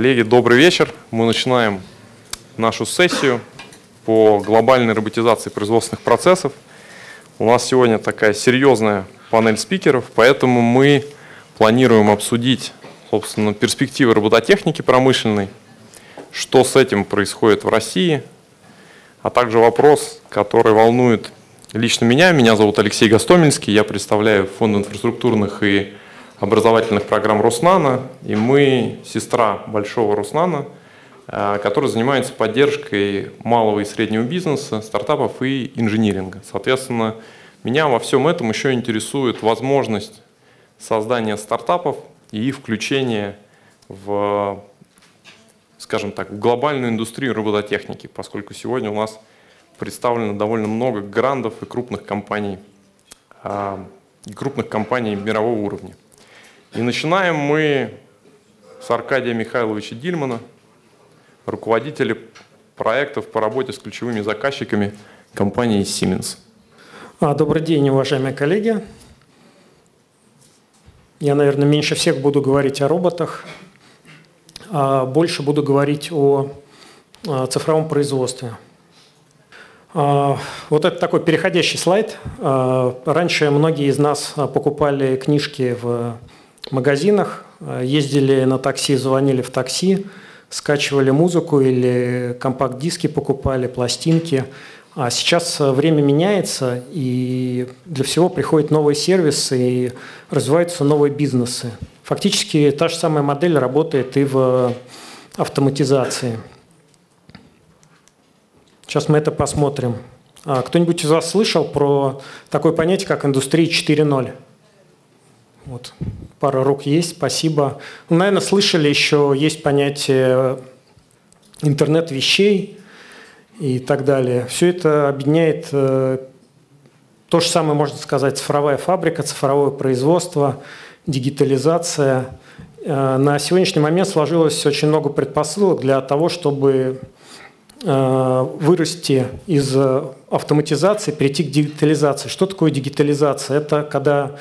Коллеги, добрый вечер. Мы начинаем нашу сессию по глобальной роботизации производственных процессов. У нас сегодня такая серьезная панель спикеров, поэтому мы планируем обсудить, собственно, перспективы робототехники промышленной, что с этим происходит в России, а также вопрос, который волнует лично меня. Меня зовут Алексей Гостомельский, я представляю Фонд инфраструктурных и образовательных программ Руснана, и мы сестра большого Руснана, э, который занимается поддержкой малого и среднего бизнеса, стартапов и инжиниринга. Соответственно, меня во всем этом еще интересует возможность создания стартапов и их включения в, скажем так, в глобальную индустрию робототехники, поскольку сегодня у нас представлено довольно много грандов и крупных компаний, э, и крупных компаний мирового уровня. И начинаем мы с Аркадия Михайловича Дильмана, руководителя проектов по работе с ключевыми заказчиками компании Siemens. А, добрый день, уважаемые коллеги. Я, наверное, меньше всех буду говорить о роботах, а больше буду говорить о цифровом производстве. А, вот это такой переходящий слайд. А, раньше многие из нас покупали книжки в магазинах, э, ездили на такси, звонили в такси, скачивали музыку или компакт-диски покупали, пластинки. А сейчас э, время меняется, и для всего приходят новые сервисы и развиваются новые бизнесы. Фактически та же самая модель работает и в автоматизации. Сейчас мы это посмотрим. А кто-нибудь из вас слышал про такое понятие, как индустрия 4.0? Вот. Пара рук есть, спасибо. Ну, наверное, слышали еще, есть понятие интернет вещей и так далее. Все это объединяет э, то же самое, можно сказать, цифровая фабрика, цифровое производство, дигитализация. Э, на сегодняшний момент сложилось очень много предпосылок для того, чтобы э, вырасти из автоматизации, перейти к дигитализации. Что такое дигитализация? Это когда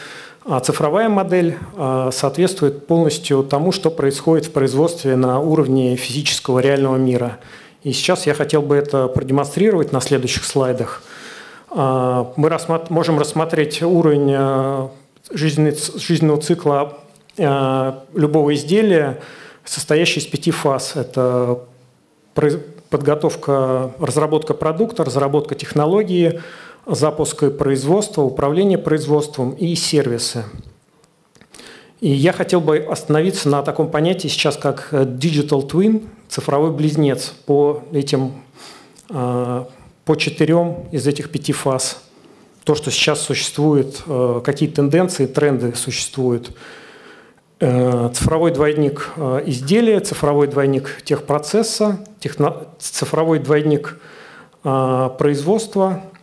а цифровая модель а, соответствует полностью тому, что происходит в производстве на уровне физического реального мира. И сейчас я хотел бы это продемонстрировать на следующих слайдах. А, мы можем рассмотреть уровень жизненного цикла любого изделия, состоящий из пяти фаз. Это подготовка, разработка продукта, разработка технологии, запуска производства, управления производством и сервисы. И я хотел бы остановиться на таком понятии сейчас, как э, digital twin, цифровой близнец, по этим, э, по четырем из этих пяти фаз. То, что сейчас существует, э, какие тенденции, тренды существуют. Цифровой двойник изделия, цифровой двойник техпроцесса, техно, цифровой двойник производства –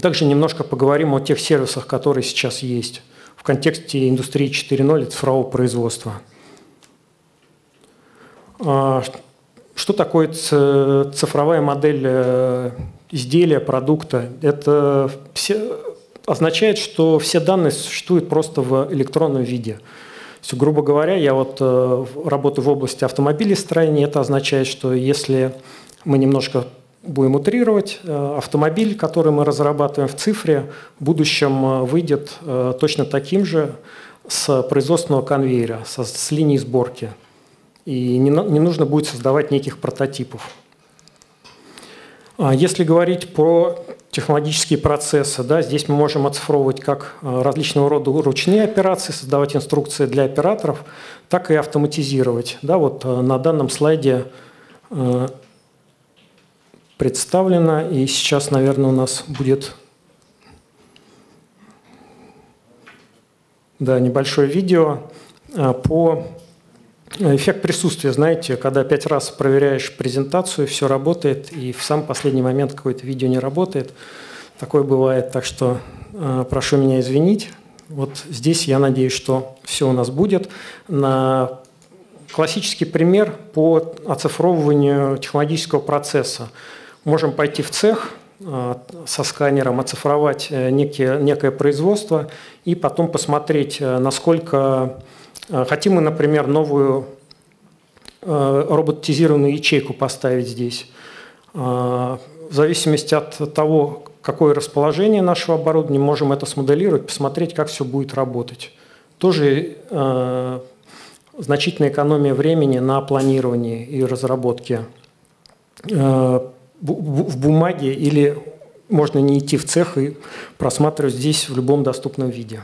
также немножко поговорим о тех сервисах, которые сейчас есть в контексте индустрии 4.0 и цифрового производства. А, что такое цифровая модель э, изделия, продукта? Это все, означает, что все данные существуют просто в электронном виде. Есть, грубо говоря, я вот э, работаю в области автомобилестроения, это означает, что если мы немножко будем утрировать, э, автомобиль, который мы разрабатываем в цифре, в будущем э, выйдет э, точно таким же с производственного конвейера, с, с линии сборки. И не, не нужно будет создавать неких прототипов. А если говорить про технологические процессы, да, здесь мы можем оцифровывать как различного рода ручные операции, создавать инструкции для операторов, так и автоматизировать. Да, вот на данном слайде представлена. И сейчас, наверное, у нас будет да, небольшое видео а, по э, эффект присутствия. Знаете, когда пять раз проверяешь презентацию, все работает, и в сам последний момент какое-то видео не работает. Такое бывает, так что э, прошу меня извинить. Вот здесь я надеюсь, что все у нас будет. На классический пример по оцифровыванию технологического процесса – можем пойти в цех э, со сканером, оцифровать э, некие, некое производство и потом посмотреть, э, насколько хотим мы, например, новую роботизированную ячейку поставить здесь. В зависимости от того, какое расположение нашего оборудования, можем это смоделировать, посмотреть, как все будет работать. Тоже э, значительная экономия времени на планировании и разработке э, в бумаге или можно не идти в цех и просматривать здесь в любом доступном виде.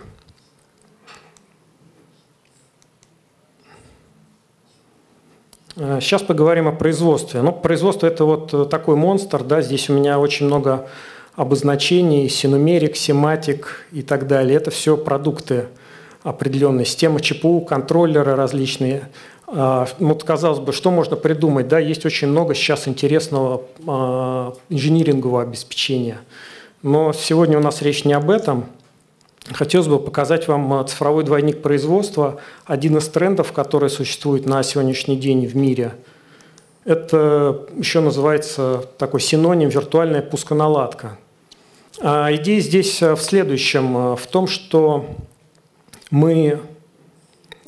Сейчас э, поговорим о производстве. Ну, производство – это вот такой монстр. Да? Здесь у меня очень много обозначений, синумерик, сематик и так далее. Это все продукты – определенная система ЧПУ, контроллеры различные. А, вот, казалось бы, что можно придумать? Да, есть очень много сейчас интересного а, инжинирингового обеспечения. Но сегодня у нас речь не об этом. Хотелось бы показать вам а, цифровой двойник производства, один из трендов, который существует на сегодняшний день в мире. Это еще называется такой синоним виртуальная пусконаладка. Идея здесь в следующем, в том, что мы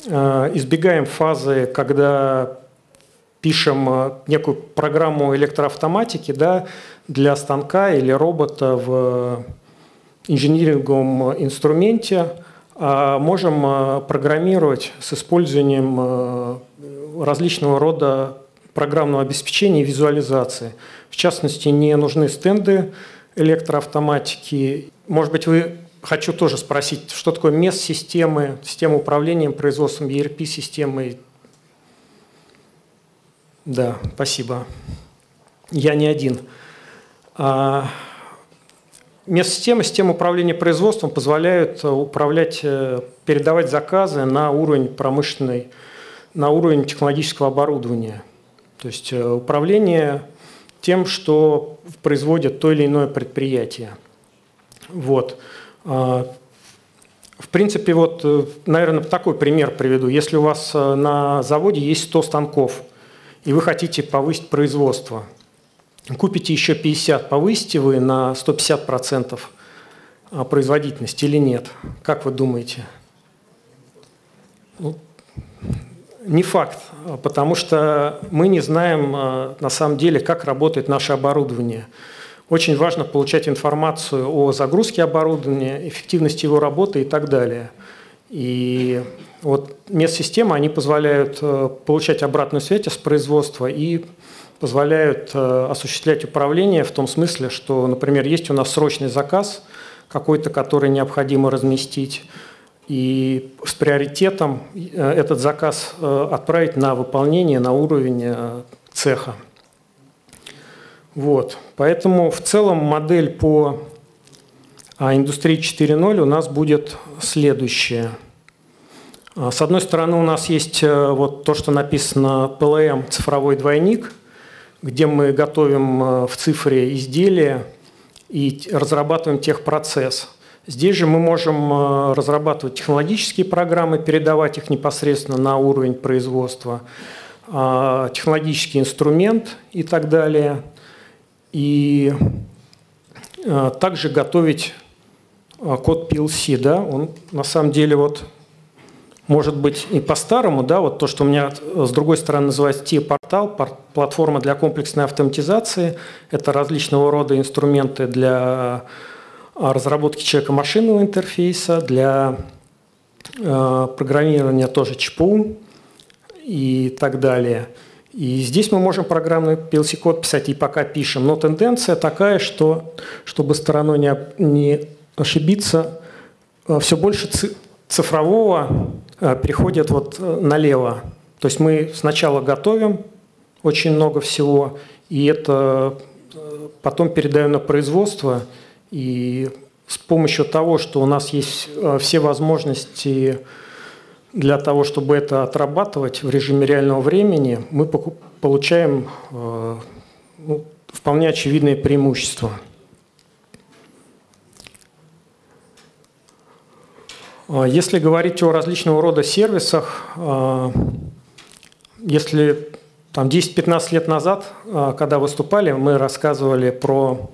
избегаем фазы, когда пишем э, некую программу электроавтоматики да, для станка или робота в инжиниринговом инструменте, а можем э, программировать с использованием различного рода программного обеспечения и визуализации. В частности, не нужны стенды электроавтоматики. Может быть, вы хочу тоже спросить, что такое мест системы, система управления производством ERP-системы? Да, спасибо. Я не один. А, мест системы, система управления производством позволяют управлять, э, передавать заказы на уровень промышленной, на уровень технологического оборудования. То есть э, управление тем, что производит то или иное предприятие. Вот. А, в принципе, вот, э, наверное, такой пример приведу. Если у вас э, на заводе есть 100 станков, и вы хотите повысить производство, купите еще 50, повысите вы на 150% а, производительность или нет? Как вы думаете? Ну, не факт, потому что мы не знаем на самом деле, как работает наше оборудование. Очень важно получать информацию о загрузке оборудования, эффективности его работы и так далее. И вот медсистемы, они позволяют э, получать обратную связь с производства и позволяют э, осуществлять управление в том смысле, что, например, есть у нас срочный заказ какой-то, который необходимо разместить, и с приоритетом э, этот заказ отправить на выполнение на уровень цеха. Вот. Поэтому в целом модель по а, индустрии 4.0 у нас будет следующая. А, с одной стороны, у нас есть э, вот то, что написано PLM цифровой двойник, где мы готовим э, в цифре изделия и разрабатываем техпроцесс. Здесь же мы можем э, разрабатывать технологические программы, передавать их непосредственно на уровень производства, а, технологический инструмент и так далее – и э, также готовить э, код PLC, да, он на самом деле вот может быть и по-старому, да, вот то, что у меня с другой стороны называется T-портал, платформа для комплексной автоматизации, это различного рода инструменты для э, разработки человека-машинного интерфейса, для программирования тоже ЧПУ и так далее – и здесь мы можем программный PLC-код писать и пока пишем. Но тенденция такая, что, чтобы стороной не, не ошибиться, э, все больше цифрового э, переходит вот э, налево. То есть мы сначала готовим очень много всего, и это потом передаем на производство, и с помощью того, что у нас есть все возможности для того, чтобы это отрабатывать в режиме реального времени, мы получаем э, ну, вполне очевидные преимущества. А если говорить о различного рода сервисах, э, если там 10-15 лет назад, э, когда выступали, мы рассказывали про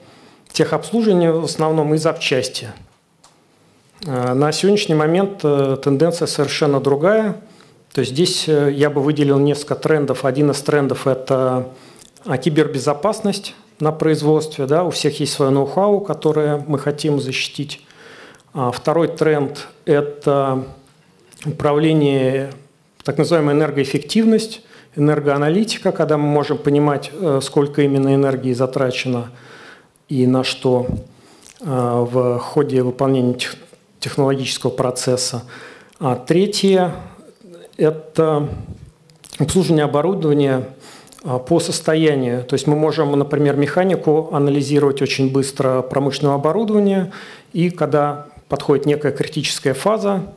техобслуживание в основном и запчасти – на сегодняшний момент э, тенденция совершенно другая. То есть здесь э, я бы выделил несколько трендов. Один из трендов – это кибербезопасность на производстве. Да? У всех есть свое ноу-хау, которое мы хотим защитить. А второй тренд – это управление, так называемая энергоэффективность, энергоаналитика, когда мы можем понимать, э, сколько именно энергии затрачено и на что э, в ходе выполнения технологического процесса. А третье – это обслуживание оборудования э, по состоянию. То есть мы можем, например, механику анализировать очень быстро промышленного оборудования, и когда подходит некая критическая фаза,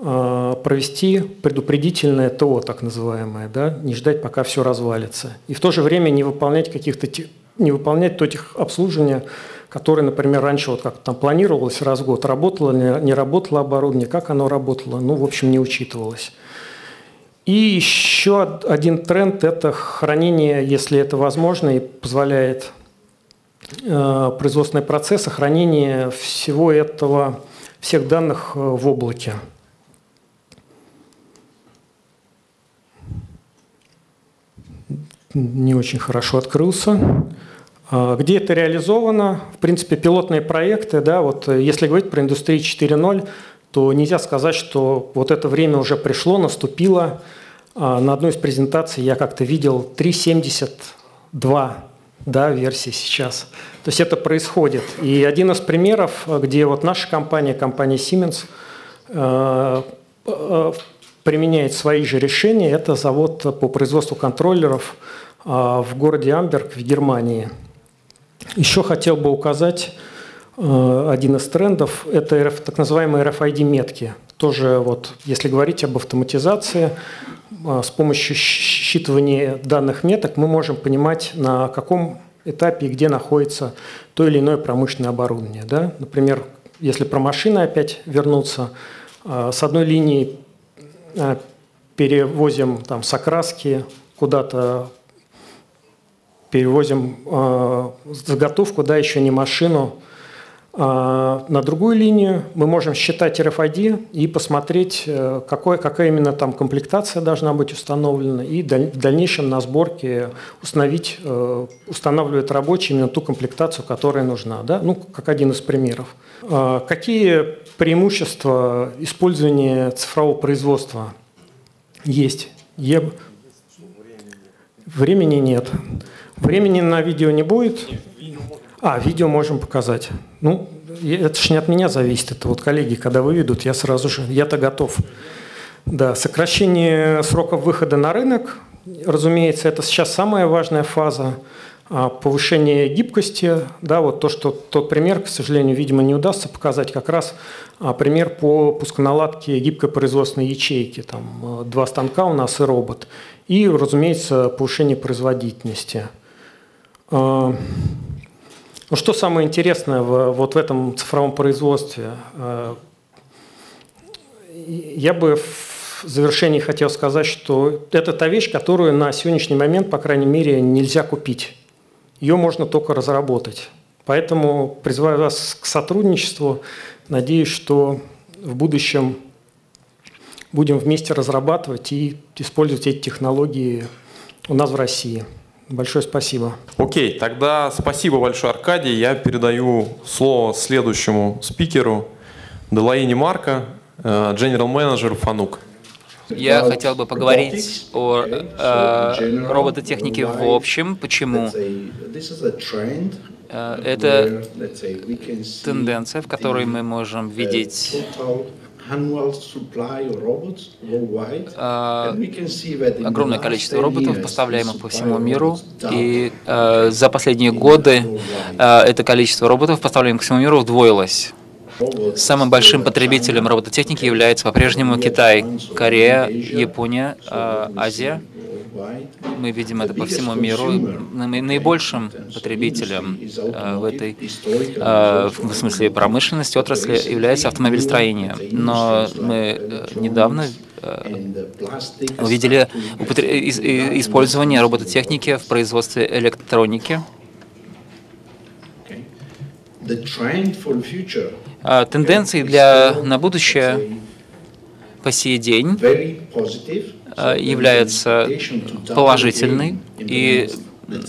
а, провести предупредительное ТО, так называемое, да, не ждать, пока все развалится. И в то же время не выполнять каких-то не выполнять то тех обслуживания, которые, например, раньше вот как там планировалось раз в год, работало, не, работало оборудование, как оно работало, ну, в общем, не учитывалось. И еще один тренд – это хранение, если это возможно и позволяет э, производственный процесс, хранение всего этого, всех данных э, в облаке. не очень хорошо открылся. А, где это реализовано? В принципе, пилотные проекты, да, вот э, если говорить про индустрию 4.0, то нельзя сказать, что вот это время уже пришло, наступило. А, на одной из презентаций я как-то видел 3.72 да, версии сейчас. То есть это происходит. И один из примеров, где вот наша компания, компания Siemens, э, э, применяет свои же решения, это завод по производству контроллеров – а, в городе Амберг в Германии. Еще хотел бы указать э, один из трендов – это так называемые RFID-метки. Тоже вот, если говорить об автоматизации, э, с помощью считывания данных меток мы можем понимать, на каком этапе и где находится то или иное промышленное оборудование. Да? Например, если про машины опять вернуться, э, с одной линии перевозим там, с окраски куда-то перевозим э, заготовку, да, еще не машину, э, на другую линию. Мы можем считать RFID и посмотреть, э, какой, какая именно там комплектация должна быть установлена, и в дальнейшем на сборке установить, э, устанавливает рабочий именно ту комплектацию, которая нужна. Да? Ну, как один из примеров. Э, какие преимущества использования цифрового производства есть? Времени нет. Времени на видео не будет? А, видео можем показать. Ну, это же не от меня зависит. Это вот коллеги, когда выведут, я сразу же, я-то готов. Да, сокращение сроков выхода на рынок, разумеется, это сейчас самая важная фаза. А, повышение гибкости, да, вот то, что тот пример, к сожалению, видимо, не удастся показать, как раз а, пример по пусконаладке гибкой производственной ячейки. Там а, два станка у нас и робот. И, разумеется, повышение производительности – ну, что самое интересное в, вот в этом цифровом производстве? А, я бы в завершении хотел сказать, что это та вещь, которую на сегодняшний момент, по крайней мере, нельзя купить. Ее можно только разработать. Поэтому призываю вас к сотрудничеству. Надеюсь, что в будущем будем вместе разрабатывать и использовать эти технологии у нас в России. Большое спасибо. Окей, тогда спасибо большое, Аркадий. Я передаю слово следующему спикеру, Делаине Марка, э, General Manager Фанук. Я хотел бы поговорить о э, робототехнике в общем. Почему? Э, это тенденция, в которой мы можем видеть а, огромное количество роботов, поставляемых по всему миру, и э, за последние годы э, это количество роботов, поставляемых по всему миру, удвоилось. Самым большим потребителем робототехники является по-прежнему Китай, Корея, Япония, э, Азия. Мы видим это по всему миру. Наибольшим потребителем э, в этой, э, в смысле промышленности, отрасли является автомобильстроение. Но мы э, недавно увидели использование робототехники в производстве электроники. Тенденции для на будущее по сей день является положительной, и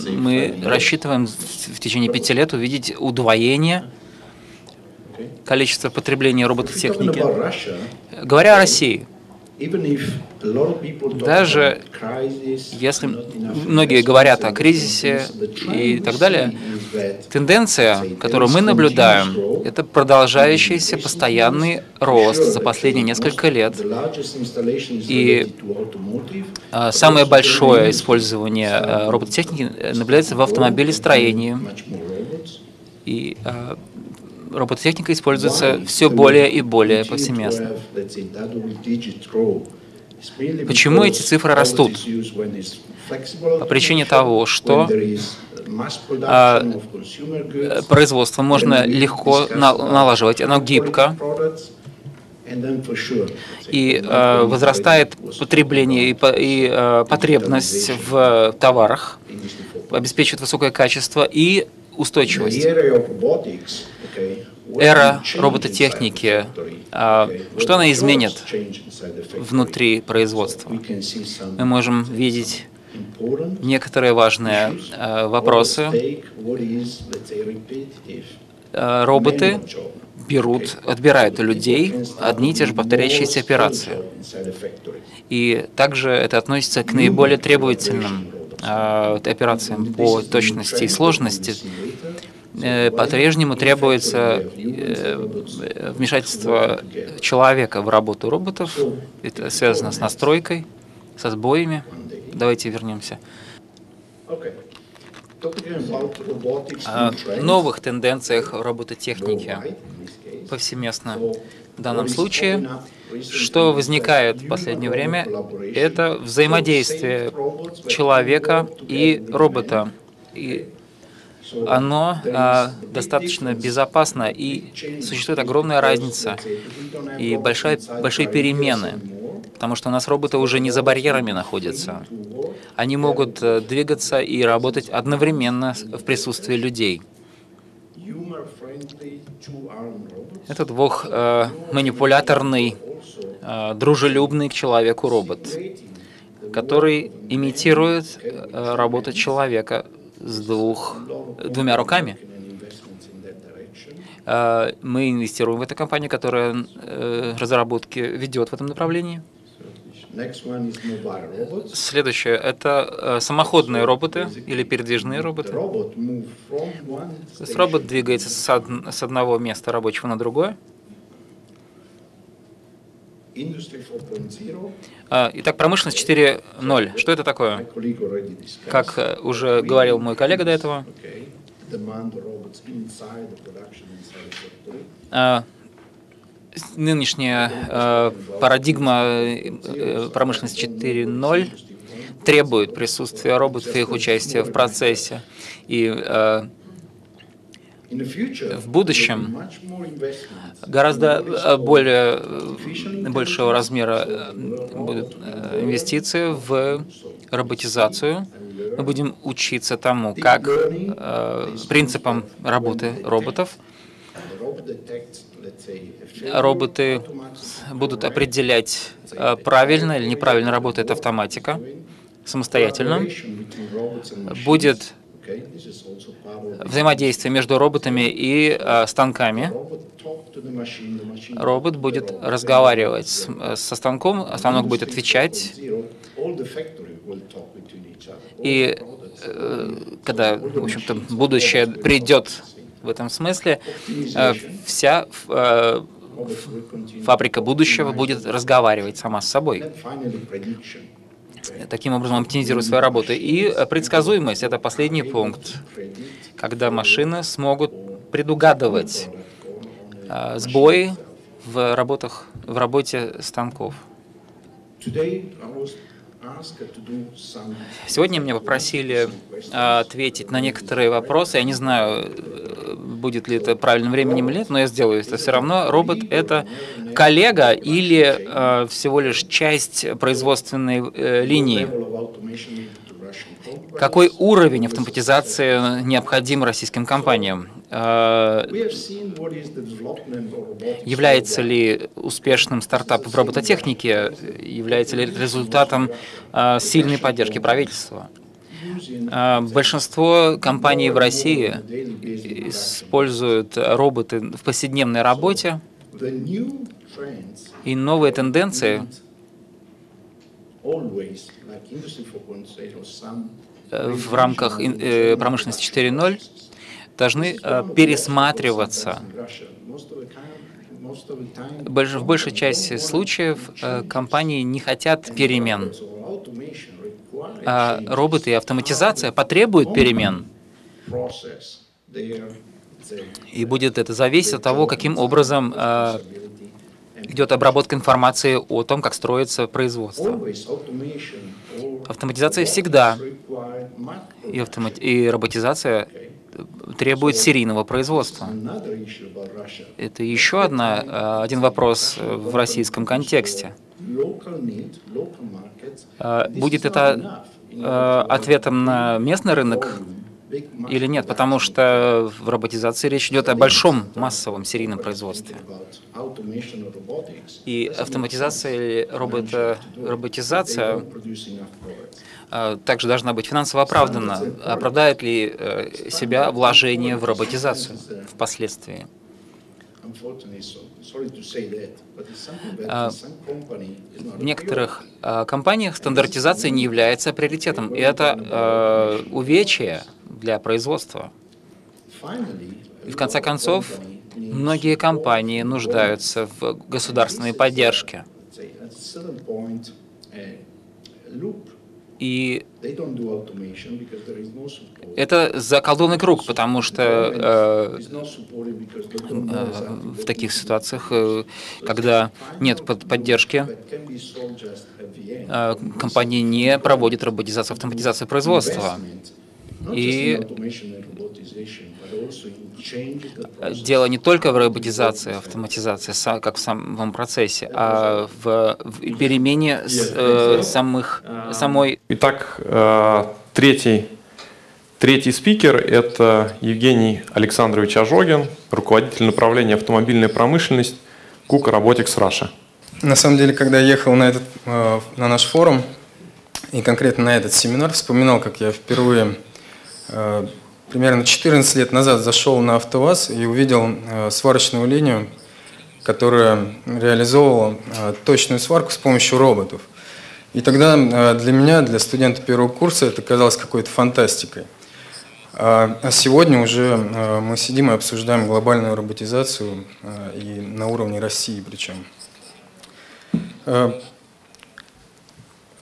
мы рассчитываем в течение пяти лет увидеть удвоение количества потребления робототехники. Говоря о России, даже если многие говорят о кризисе и так далее, тенденция, которую мы наблюдаем, это продолжающийся постоянный рост за последние несколько лет. И а, самое большое использование а, робототехники наблюдается в автомобилестроении. И а, робототехника используется все более и более повсеместно. Почему эти цифры растут? По причине того, что а, производство можно легко налаживать, оно гибко, и э, возрастает потребление и, и э, потребность в товарах, обеспечивает высокое качество и устойчивость. Эра робототехники, а, что она изменит внутри производства? Мы можем видеть некоторые важные а, вопросы. А, роботы берут, отбирают у людей одни и те же повторяющиеся операции. И также это относится к наиболее требовательным операциям по точности и сложности. Э, по-прежнему требуется э, вмешательство человека в работу роботов. Это связано с настройкой, со сбоями. Давайте вернемся. О новых тенденциях робототехники повсеместно. В данном случае, что возникает в последнее время, это взаимодействие человека и робота. И оно а, достаточно безопасно, и существует огромная разница и большая, большие перемены, потому что у нас роботы уже не за барьерами находятся. Они могут э, двигаться и работать одновременно в присутствии людей. Это двухманипуляторный, э, э, дружелюбный к человеку робот, который имитирует э, работу человека с двух, двумя руками. А, мы инвестируем в эту компанию, которая э, разработки ведет в этом направлении. Следующее – это э, самоходные роботы или передвижные роботы. То есть робот двигается с одного места рабочего на другое. А, итак, промышленность 4.0. Что это такое? Как э, уже говорил мой коллега до этого, нынешняя а, парадигма э, промышленности 4.0 требует присутствия роботов и их участия в процессе. И в будущем гораздо э, более э, большего размера э, будут инвестиции в роботизацию. Мы будем учиться тому, как принципам работы роботов. Роботы будут определять, правильно или неправильно работает автоматика самостоятельно. Будет взаимодействие между роботами и э, станками. Робот будет разговаривать с, со станком, станок будет отвечать. И э, когда, в общем-то, будущее придет в этом смысле, э, вся э, фабрика будущего будет разговаривать сама с собой таким образом оптимизировать свою работу. И предсказуемость – это последний пункт, когда машины смогут предугадывать э, сбои в, работах, в работе станков. Сегодня меня попросили а, ответить на некоторые вопросы. Я не знаю, будет ли это правильным временем или нет, но я сделаю это все равно. Робот — это коллега или а, всего лишь часть производственной э, линии? Какой уровень автоматизации необходим российским компаниям? Э, является ли успешным стартап в робототехнике, является ли результатом э, сильной поддержки правительства? Э, большинство компаний в России используют роботы в повседневной работе, и новые тенденции в рамках э, промышленности 4.0 должны э, пересматриваться. В большей части случаев э, компании не хотят перемен. А роботы и автоматизация потребуют перемен. И будет это зависеть от того, каким образом идет обработка информации о том, как строится производство. Автоматизация всегда и, автомат... и роботизация требует серийного производства. Это еще одна, один вопрос в российском контексте. Будет это ответом на местный рынок или нет, потому что в роботизации речь идет о большом массовом серийном производстве. И автоматизация или робота, роботизация а, также должна быть финансово оправдана. Оправдает ли э, себя вложение в роботизацию впоследствии? А, в некоторых компаниях стандартизация не является приоритетом, и это увечье для производства. И в конце концов, многие компании нуждаются в государственной поддержке. И это заколдованный круг, потому что э, э, в таких ситуациях, э, когда нет поддержки, э, компания не проводит роботизацию, автоматизацию производства. И дело не только в роботизации, автоматизации, как в самом процессе, а в, в перемене с, э, самых, самой... Итак, э, третий, третий спикер – это Евгений Александрович Ожогин, руководитель направления автомобильная промышленность Кука Robotics Russia. На самом деле, когда я ехал на, этот, э, на наш форум, и конкретно на этот семинар, вспоминал, как я впервые Э, примерно 14 лет назад зашел на АвтоВАЗ и увидел э, сварочную линию, которая реализовывала э, точную сварку с помощью роботов. И тогда для меня, для студента первого курса, это казалось какой-то фантастикой. А, а сегодня уже мы сидим и обсуждаем глобальную роботизацию и на уровне России причем.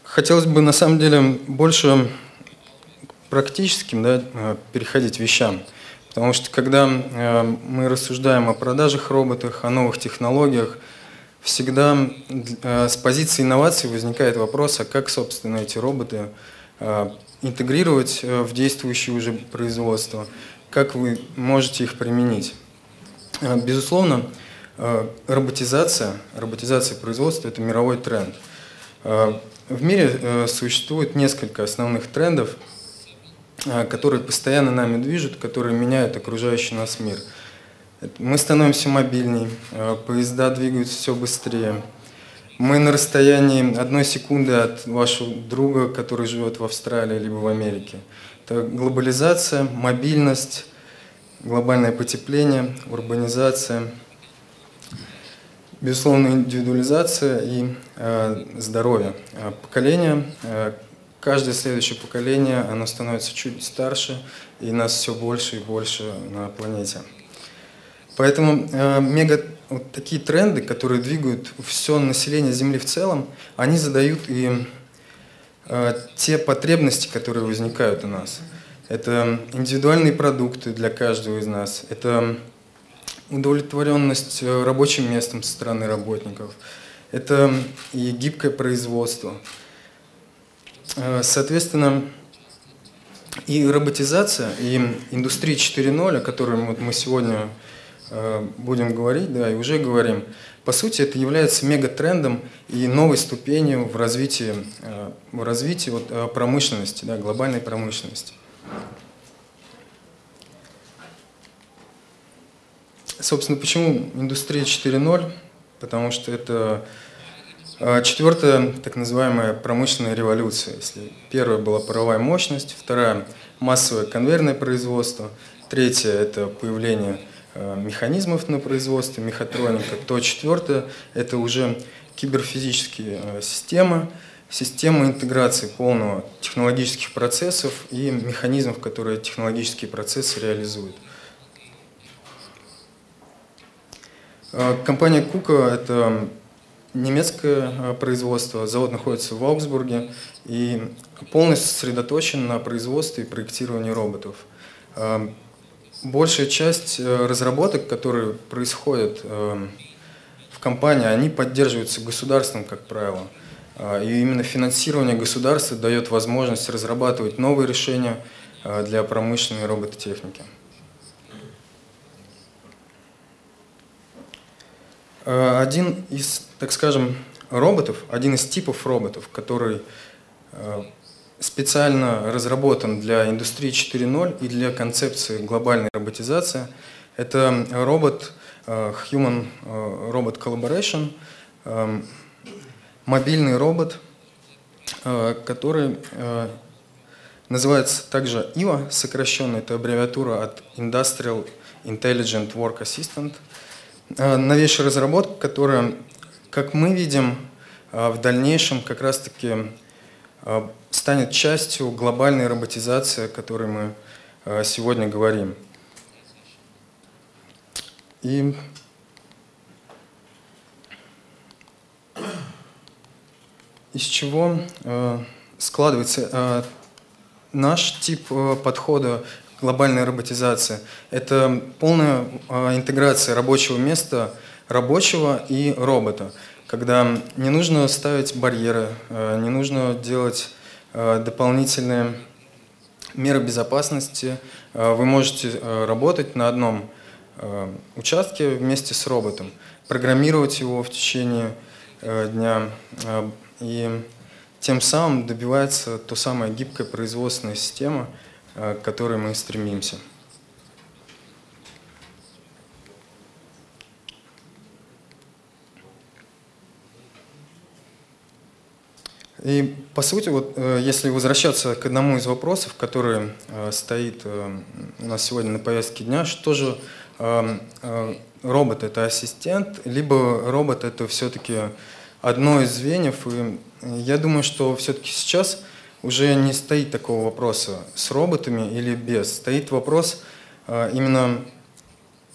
Хотелось бы на самом деле больше практическим да, э, переходить вещам. Потому что когда э, мы рассуждаем о продажах роботах, о новых технологиях, всегда э, с позиции инноваций возникает вопрос, а как, собственно, эти роботы интегрировать в действующее уже производство, как вы можете их применить. Безусловно, роботизация, роботизация производства – это мировой тренд. В мире существует несколько основных трендов – которые постоянно нами движут, которые меняют окружающий нас мир. Мы становимся мобильнее, а, поезда двигаются все быстрее. Мы на расстоянии одной секунды от вашего друга, который живет в Австралии либо в Америке. Это глобализация, мобильность, глобальное потепление, урбанизация, безусловно, индивидуализация и э, здоровье. Поколение, э, каждое следующее поколение, оно становится чуть старше, и нас все больше и больше на планете. Поэтому э, мега вот такие тренды, которые двигают все население Земли в целом, они задают и э, те потребности, которые возникают у нас. Это индивидуальные продукты для каждого из нас, это удовлетворенность э, рабочим местом со стороны работников, это и гибкое производство – соответственно, и роботизация, и индустрия 4.0, о которой мы сегодня будем говорить, да, и уже говорим, по сути, это является мегатрендом и новой ступенью в развитии, в развитии вот промышленности, да, глобальной промышленности. Собственно, почему индустрия 4.0? Потому что это а, четвертая так называемая промышленная революция. Если первая была паровая мощность, вторая массовое конвейерное производство, третья это появление а, механизмов на производстве, мехатроника, то четвертое это уже киберфизические а, системы, система интеграции полного технологических процессов и механизмов, которые технологические процессы реализуют. Компания Кука – это немецкое производство, завод находится в Аугсбурге и полностью сосредоточен на производстве и проектировании роботов. Большая часть разработок, которые происходят в компании, они поддерживаются государством, как правило. И именно финансирование государства дает возможность разрабатывать новые решения для промышленной робототехники. Один из, так скажем, роботов, один из типов роботов, который э, специально разработан для индустрии 4.0 и для концепции глобальной роботизации, это робот э, Human Robot Collaboration, мобильный робот, который называется также IWA, сокращенно, это аббревиатура от Industrial Intelligent Work Assistant – Э, новейшая разработка, которая, как мы видим, э, в дальнейшем как раз-таки э, станет частью глобальной роботизации, о которой мы сегодня говорим. И из чего складывается наш тип подхода глобальная роботизация. Это полная а, интеграция рабочего места рабочего и робота, когда не нужно ставить барьеры, а, не нужно делать а, дополнительные меры безопасности. Вы можете работать на одном участке вместе с роботом, программировать его в течение дня и тем самым добивается то самая гибкая производственная система – к которой мы стремимся. И по сути, вот, э, если возвращаться к одному из вопросов, который э, стоит у нас сегодня на повестке дня, что же робот это ассистент, либо робот это все-таки одно из звеньев. И я думаю, что все-таки сейчас уже не стоит такого вопроса с роботами или без. Стоит вопрос а, именно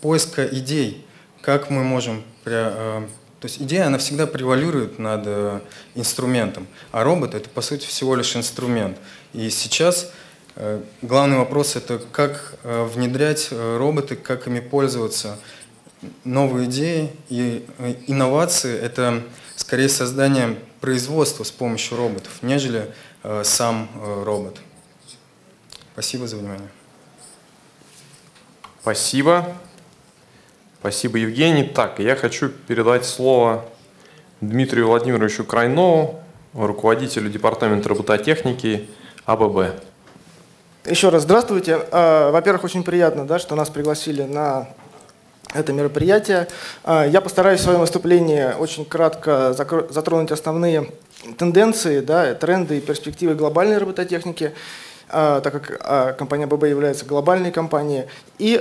поиска идей, как мы можем... А, то есть идея, она всегда превалирует над э, инструментом, а робот — это, по сути, всего лишь инструмент. И сейчас э, главный вопрос — это как э, внедрять роботы, как ими пользоваться. Новые идеи и инновации — это скорее создание производства с помощью роботов, нежели Э, сам э, робот. Спасибо за внимание. Спасибо. Спасибо, Евгений. Так, я хочу передать слово Дмитрию Владимировичу Крайнову, руководителю Департамента робототехники АББ. Еще раз здравствуйте. А, во-первых, очень приятно, да, что нас пригласили на это мероприятие. А, я постараюсь в своем выступлении очень кратко затронуть основные тенденции, да, тренды и перспективы глобальной робототехники, а, так как а, компания ББ является глобальной компанией. И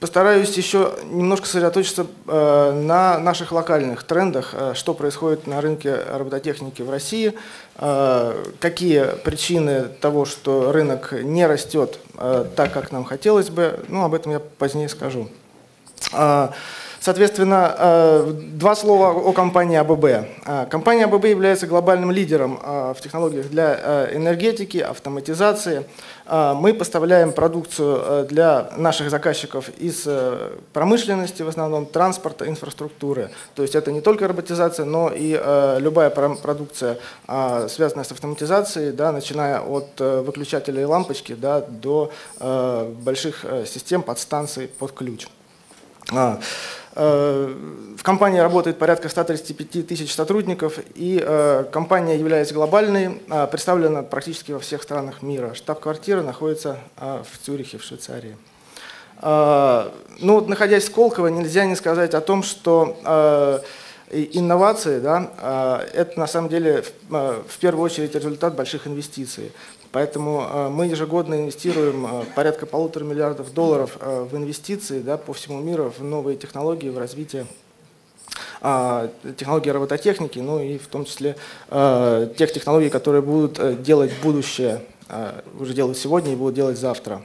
постараюсь еще немножко сосредоточиться на наших локальных трендах, что происходит на рынке робототехники в России, какие причины того, что рынок не растет так, как нам хотелось бы. Ну, об этом я позднее скажу. Соответственно, а, два слова о компании АББ. А, компания АББ является глобальным лидером в технологиях для энергетики, автоматизации. Мы поставляем продукцию для наших заказчиков из промышленности, в основном транспорта, инфраструктуры. То есть это не только роботизация, но и любая продукция, связанная с автоматизацией, да, начиная от выключателей лампочки да, до больших систем подстанций под ключ. А, э, в компании работает порядка 135 тысяч сотрудников, и э, компания является глобальной, э, представлена практически во всех странах мира. Штаб-квартира находится э, в Цюрихе, в Швейцарии. Э, ну, вот, находясь в Сколково, нельзя не сказать о том, что инновации, да, это на самом деле в первую очередь результат больших инвестиций. Поэтому э, мы ежегодно инвестируем э, порядка полутора миллиардов долларов э, в инвестиции да, по всему миру, в новые технологии, в развитие технологий робототехники, ну и в том числе тех технологий, которые будут делать будущее, уже делают сегодня и будут делать завтра.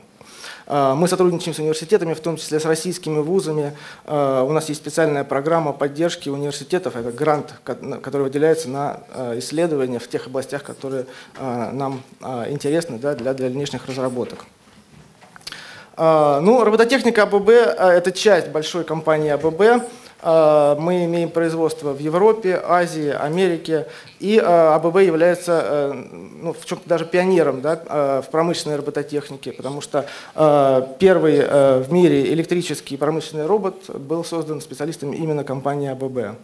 А, мы сотрудничаем с университетами, в том числе с российскими вузами. А, у нас есть специальная программа поддержки университетов. Это грант, который выделяется на а, исследования в тех областях, которые нам интересны для дальнейших разработок. Ну, робототехника АББ – это часть большой компании АББ. А, мы имеем производство в Европе, Азии, Америке, и а, АББ является э, ну, в чем-то даже пионером да, в промышленной робототехнике, потому что первый э, в мире электрический промышленный робот был создан специалистами именно компании АББ.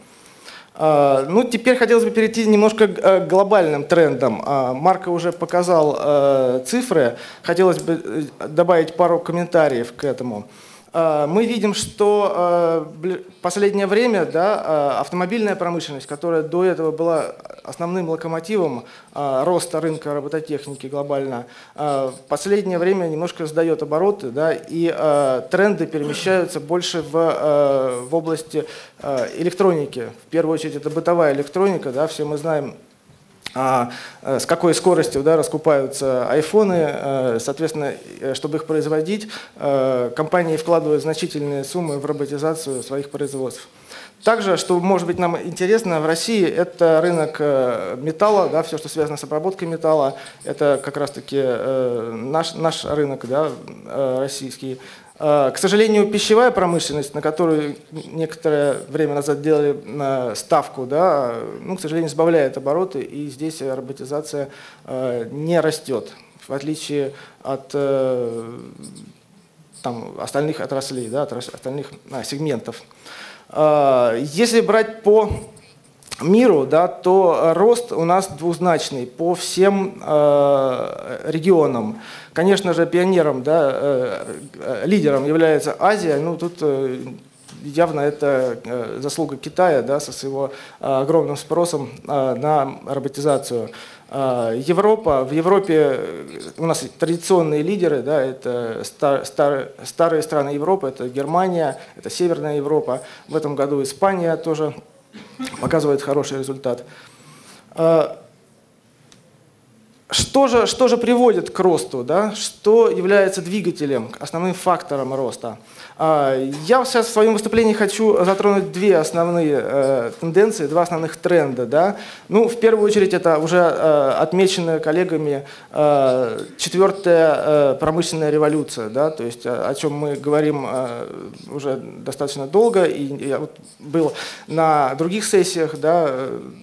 Ну, теперь хотелось бы перейти немножко к глобальным трендам. Марко уже показал э, цифры, хотелось бы добавить пару комментариев к этому. А, мы видим, что в а, последнее время да, а, автомобильная промышленность, которая до этого была основным локомотивом роста рынка робототехники глобально, в последнее время немножко сдает обороты, да, и тренды перемещаются больше в, в области электроники. В первую очередь это бытовая электроника, да, все мы знаем, а, э, с какой скоростью да, раскупаются айфоны. Э, соответственно, э, чтобы их производить, компании вкладывают значительные суммы в роботизацию своих производств. Также, что может быть нам интересно, в России это рынок металла, да, все, что связано с обработкой металла, это как раз-таки наш, наш рынок да, российский. А, к сожалению, пищевая промышленность, на которую некоторое время назад делали ставку, да, ну, к сожалению, сбавляет обороты, и здесь роботизация а, не растет, в отличие от э, там, остальных отраслей, да, остальных а, сегментов. Если брать по миру, да, то рост у нас двузначный по всем э, регионам. Конечно же, пионером, да, э, э, лидером является Азия. Ну, тут э, явно это э, заслуга Китая да, со своего э, огромным спросом э, на роботизацию. Э, Европа, в Европе у нас традиционные лидеры, да, это стар, стар, старые страны Европы, это Германия, это Северная Европа. В этом году Испания тоже показывает хороший результат. Что же, что же приводит к росту? Да? Что является двигателем, основным фактором роста? А, я сейчас в своем выступлении хочу затронуть две основные э, тенденции, два основных тренда. Да? Ну, в первую очередь, это уже э, отмеченная коллегами э, четвертая промышленная революция, да? то есть о чем мы говорим уже достаточно долго, и я вот был на других сессиях да,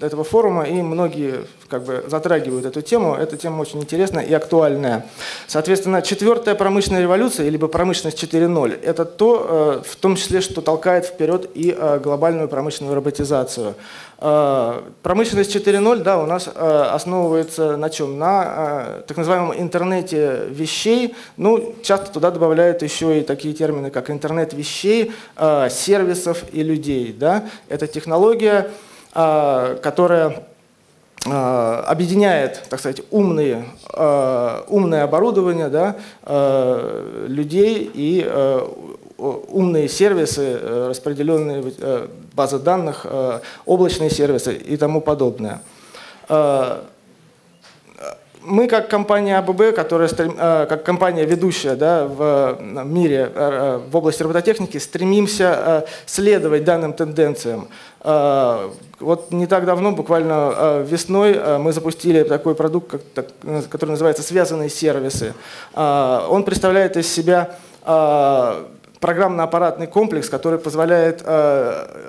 этого форума, и многие как бы затрагивают эту тему. Эта тема очень интересная и актуальная. Соответственно, четвертая промышленная революция, либо промышленность 4.0, это то, э, в том числе, что толкает вперед и э, глобальную промышленную роботизацию. Э, промышленность 4.0, да, у нас основывается на чем? На так называемом интернете вещей. Ну, часто туда добавляют еще и такие термины, как интернет вещей, сервисов и людей. Да? Это технология, которая объединяет, так сказать, умные, э, умное оборудование да, э, людей и умные сервисы, распределенные базы данных, облачные сервисы и тому подобное мы как компания АББ, которая э, как компания ведущая да, в мире э, в области робототехники, стремимся э, следовать данным тенденциям. Вот не так давно, буквально весной, мы запустили такой продукт, который называется «Связанные сервисы». Он представляет из себя программно-аппаратный комплекс, который позволяет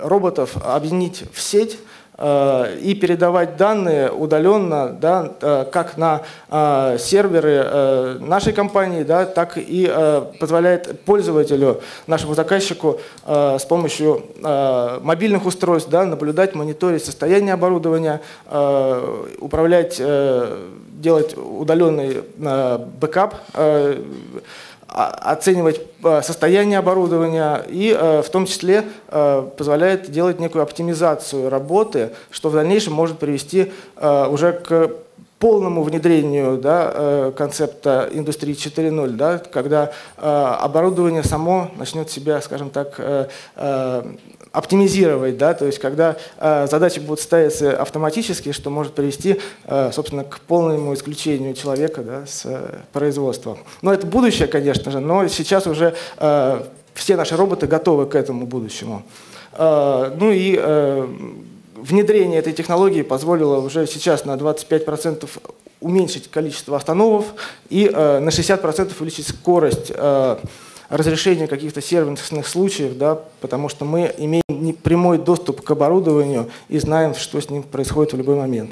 роботов объединить в сеть и передавать данные удаленно, да, как на серверы нашей компании, да, так и позволяет пользователю, нашему заказчику с помощью мобильных устройств да, наблюдать, мониторить состояние оборудования, управлять, делать удаленный бэкап оценивать э, состояние оборудования и э, в том числе э, позволяет делать некую оптимизацию работы, что в дальнейшем может привести уже к полному внедрению да, концепта индустрии 4.0, да, когда оборудование само начнет себя, скажем так, оптимизировать, да, то есть когда э, задачи будут ставиться автоматически, что может привести, э, собственно, к полному исключению человека да, с э, производства. Но это будущее, конечно же, но сейчас уже э, все наши роботы готовы к этому будущему. Э, ну и э, внедрение этой технологии позволило уже сейчас на 25% уменьшить количество остановок и э, на 60% увеличить скорость э, разрешения каких-то сервисных случаев, да, потому что мы имеем прямой доступ к оборудованию и знаем, что с ним происходит в любой момент.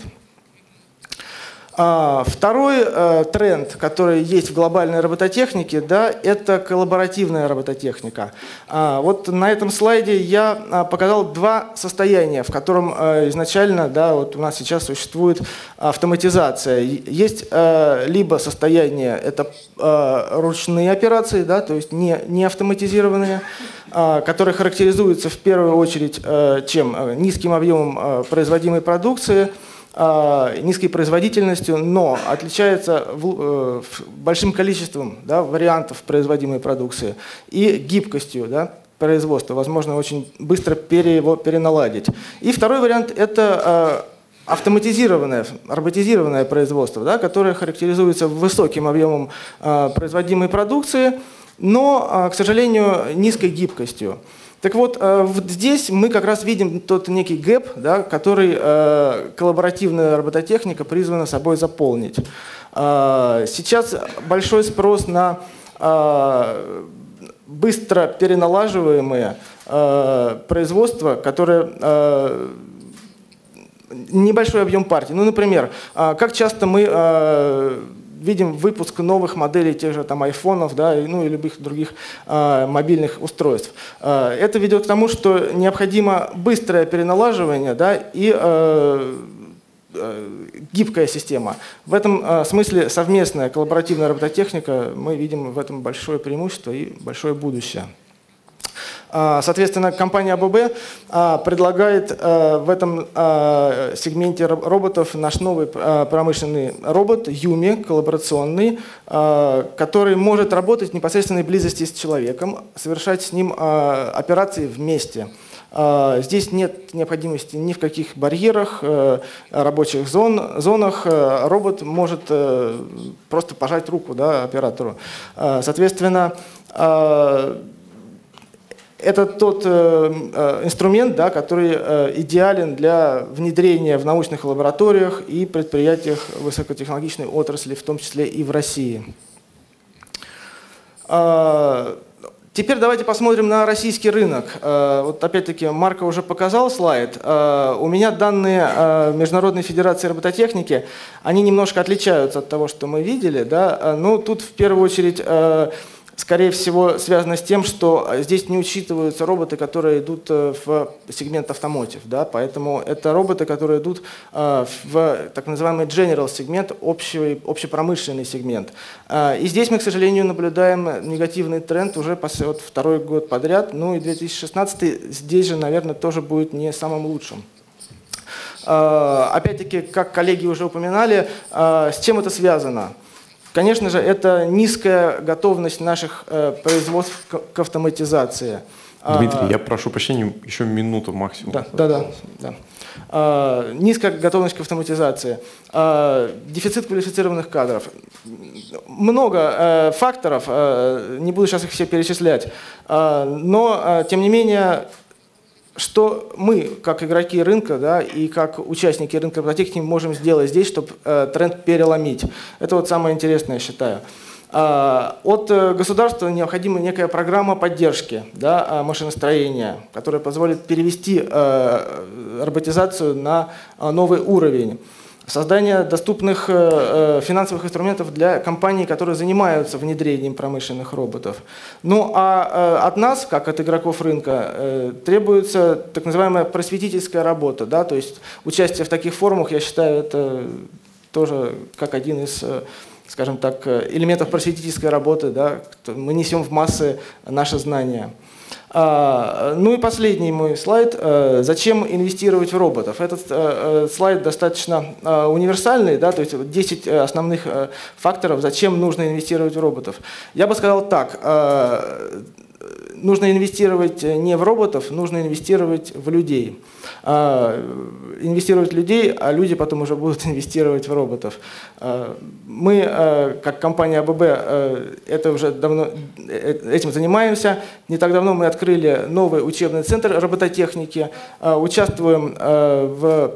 А, второй э, тренд, который есть в глобальной робототехнике, да, это коллаборативная робототехника. А, вот на этом слайде я а, показал два состояния, в котором э, изначально да, вот у нас сейчас существует автоматизация. Есть э, либо состояние, это ручные операции, да, то есть не, не автоматизированные, которые характеризуются в первую очередь чем? Низким объемом производимой продукции – низкой производительностью, но отличается в, э, большим количеством да, вариантов производимой продукции и гибкостью да, производства. Возможно, очень быстро пере, его переналадить. И второй вариант – это а, автоматизированное, роботизированное производство, да, которое характеризуется высоким объемом э, производимой продукции, но, к сожалению, низкой гибкостью. Так вот, э, здесь мы как раз видим тот некий гэп, да, который э, коллаборативная робототехника призвана собой заполнить. Э, сейчас большой спрос на быстро переналаживаемые производства, которые небольшой объем партий. Ну, например, как часто мы видим выпуск новых моделей тех же там айфонов, да, ну и любых других э, мобильных устройств. Э, это ведет к тому, что необходимо быстрое переналаживание, да, и э, гибкая система. В этом смысле совместная коллаборативная робототехника, мы видим в этом большое преимущество и большое будущее. А, соответственно, компания АББ а, предлагает а, в этом сегменте роботов наш новый промышленный робот Юми, коллаборационный, который может работать в непосредственной близости с человеком, совершать с ним операции вместе. Здесь нет необходимости ни в каких барьерах, э, рабочих зон, зонах. Робот может э, просто пожать руку да, оператору. Соответственно, это тот э, э, инструмент, да, который э, идеален для внедрения в научных лабораториях и предприятиях высокотехнологичной отрасли, в том числе и в России. Э, теперь давайте посмотрим на российский рынок. Вот опять-таки Марко уже показал слайд. У меня данные Международной Федерации робототехники, они немножко отличаются от того, что мы видели. Да? Ну, тут в первую очередь... Скорее всего, связано с тем, что э, здесь не учитываются роботы, которые идут э, в сегмент автомотив. Да? Поэтому это роботы, которые идут э, в так называемый general сегмент, общий, общепромышленный сегмент. И здесь мы, к сожалению, наблюдаем негативный тренд уже вот второй год подряд. Ну и 2016 здесь же, наверное, тоже будет не самым лучшим. Опять-таки, как коллеги уже упоминали, с чем это связано? Конечно же, это низкая готовность наших э, производств к, автоматизации. Дмитрий, а, я прошу прощения, еще минуту максимум. Да, да, да. да. А, низкая готовность к автоматизации, а, дефицит квалифицированных кадров. Много э, факторов, э, не буду сейчас их все перечислять, э, но, тем не менее, что мы, как игроки рынка да, и как участники рынка робототехники, можем сделать здесь, чтобы э, тренд переломить. Это вот самое интересное, я считаю. От государства необходима некая программа поддержки да, машиностроения, которая позволит перевести роботизацию на новый уровень создание доступных э, э, финансовых инструментов для компаний, которые занимаются внедрением промышленных роботов. Ну а э, от нас, как от игроков рынка, требуется так называемая просветительская работа. Да? То есть участие в таких форумах, я считаю, это тоже как один из скажем так, элементов просветительской работы. Да? Мы несем в массы наши знания. А, ну и последний мой слайд. Э, зачем инвестировать в роботов? Этот э, э, слайд достаточно универсальный, да, то есть 10 основных факторов, зачем нужно инвестировать в роботов. Я бы сказал так, нужно инвестировать не в роботов, нужно инвестировать в людей. А, инвестировать в людей, а люди потом уже будут инвестировать в роботов. А, мы, а, как компания АББ, это уже давно, этим занимаемся. Не так давно мы открыли новый учебный центр робототехники, участвуем в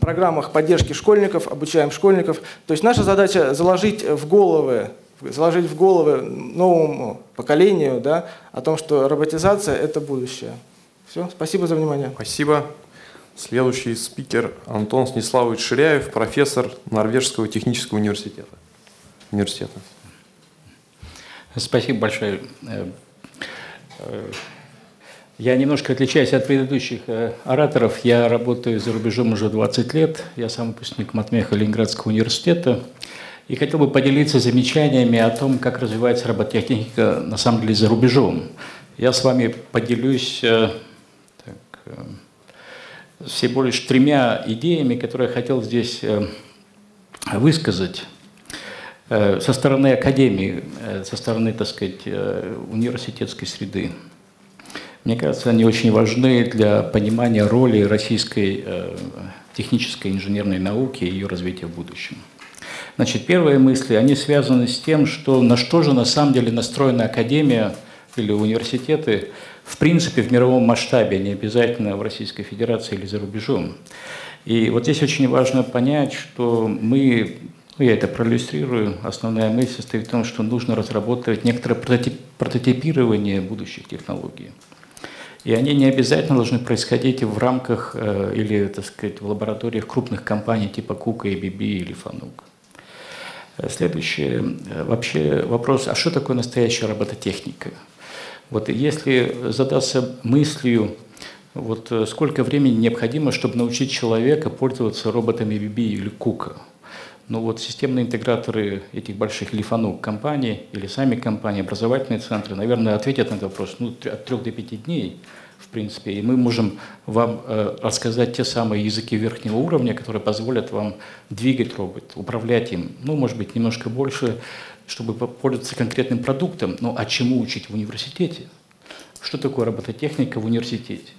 программах поддержки школьников, обучаем школьников. То есть наша задача заложить в головы заложить в головы новому поколению да, о том, что роботизация – это будущее. Все, спасибо за внимание. Спасибо. Следующий спикер Антон Сниславович Ширяев, профессор Норвежского технического университета. университета. Спасибо большое. Э, э, я немножко отличаюсь от предыдущих э, ораторов. Я работаю за рубежом уже 20 лет. Я сам выпускник Матмеха Ленинградского университета. И хотел бы поделиться замечаниями о том, как развивается робототехника на самом деле за рубежом. Я с вами поделюсь э, так, э, всего лишь тремя идеями, которые я хотел здесь э, высказать со стороны академии, со стороны, так сказать, университетской среды. Мне кажется, они очень важны для понимания роли российской технической инженерной науки и ее развития в будущем. Значит, первые мысли, они связаны с тем, что на что же на самом деле настроена академия или университеты, в принципе, в мировом масштабе, не обязательно в Российской Федерации или за рубежом. И вот здесь очень важно понять, что мы, ну, я это проиллюстрирую, основная мысль состоит в том, что нужно разработать некоторое прототип, прототипирование будущих технологий. И они не обязательно должны происходить в рамках э, или, так сказать, в лабораториях крупных компаний типа Кука, ABB или Фанук. Следующий э, вообще вопрос, а что такое настоящая робототехника? Вот если задаться мыслью, вот э, сколько времени необходимо, чтобы научить человека пользоваться роботами BB или Кука? Ну вот системные интеграторы этих больших лифанук компаний или сами компании, образовательные центры, наверное, ответят на этот вопрос ну, от трех до пяти дней – в принципе, и мы можем вам э, рассказать те самые языки верхнего уровня, которые позволят вам двигать робот, управлять им, ну, может быть, немножко больше, чтобы пользоваться конкретным продуктом. Но а чему учить в университете? Что такое робототехника в университете?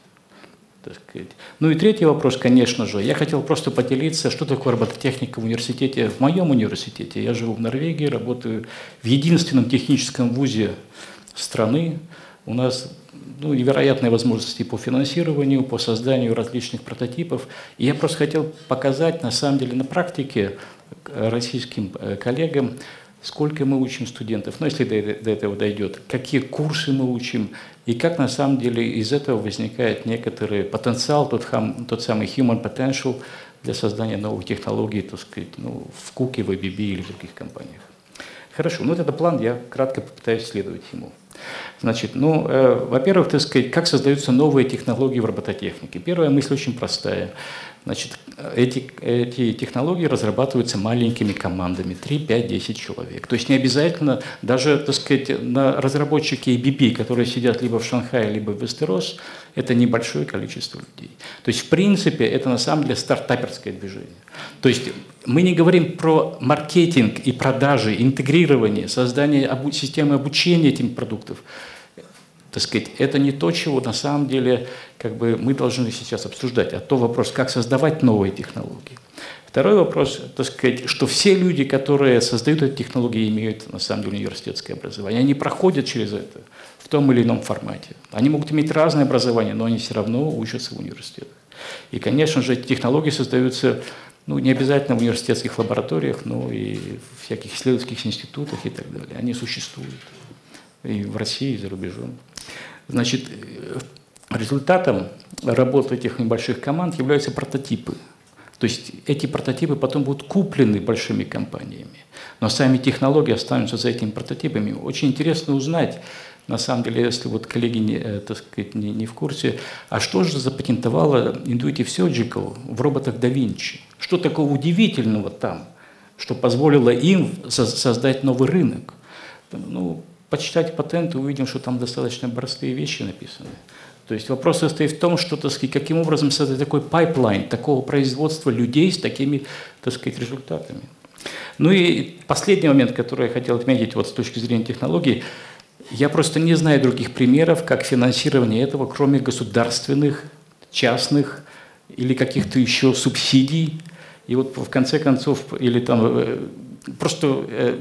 Ну и третий вопрос, конечно же. Я хотел просто поделиться, что такое робототехника в университете. В моем университете я живу в Норвегии, работаю в единственном техническом вузе страны. У нас ну, невероятные возможности по финансированию, по созданию различных прототипов. И я просто хотел показать, на самом деле, на практике российским э, коллегам, сколько мы учим студентов, ну, если до, до этого дойдет, какие курсы мы учим, и как на самом деле из этого возникает некоторый потенциал, тот, хам, тот самый human potential для создания новых технологий, так сказать, ну, в Куке, в ABB или в других компаниях. Хорошо, ну вот это план, я кратко попытаюсь следовать ему. Значит, ну, э, во-первых, так сказать, как создаются новые технологии в робототехнике. Первая мысль очень простая. Значит, эти, эти технологии разрабатываются маленькими командами, 3, 5, 10 человек. То есть не обязательно даже, так сказать, на разработчике ABB, которые сидят либо в Шанхае, либо в Вестерос, это небольшое количество людей. То есть, в принципе, это на самом деле стартаперское движение. То есть мы не говорим про маркетинг и продажи, интегрирование, создание обу- системы обучения этим продуктов так сказать, это не то, чего на самом деле как бы, мы должны сейчас обсуждать, а то вопрос, как создавать новые технологии. Второй вопрос, так сказать, что все люди, которые создают эти технологии, имеют на самом деле университетское образование. Они проходят через это в том или ином формате. Они могут иметь разное образование, но они все равно учатся в университетах. И, конечно же, эти технологии создаются ну, не обязательно в университетских лабораториях, но и в всяких исследовательских институтах и так далее. Они существуют и в России, и за рубежом. Значит, э, результатом работы этих небольших команд являются прототипы. То есть эти прототипы потом будут куплены большими компаниями, но сами технологии останутся за этими прототипами. Очень интересно узнать, на самом деле, если вот коллеги не, э, так сказать, не, не в курсе, а что же запатентовала Intuitive Surgical в роботах Da Vinci? Что такого удивительного там, что позволило им создать новый рынок? Ну, почитать патенты, увидим, что там достаточно простые вещи написаны. То есть вопрос состоит в том, что, так сказать, каким образом создать такой pipeline, такого производства людей с такими, так сказать, результатами. Ну и последний момент, который я хотел отметить вот с точки зрения технологий, я просто не знаю других примеров, как финансирование этого, кроме государственных, частных или каких-то еще субсидий. И вот в конце концов, или там э, просто э,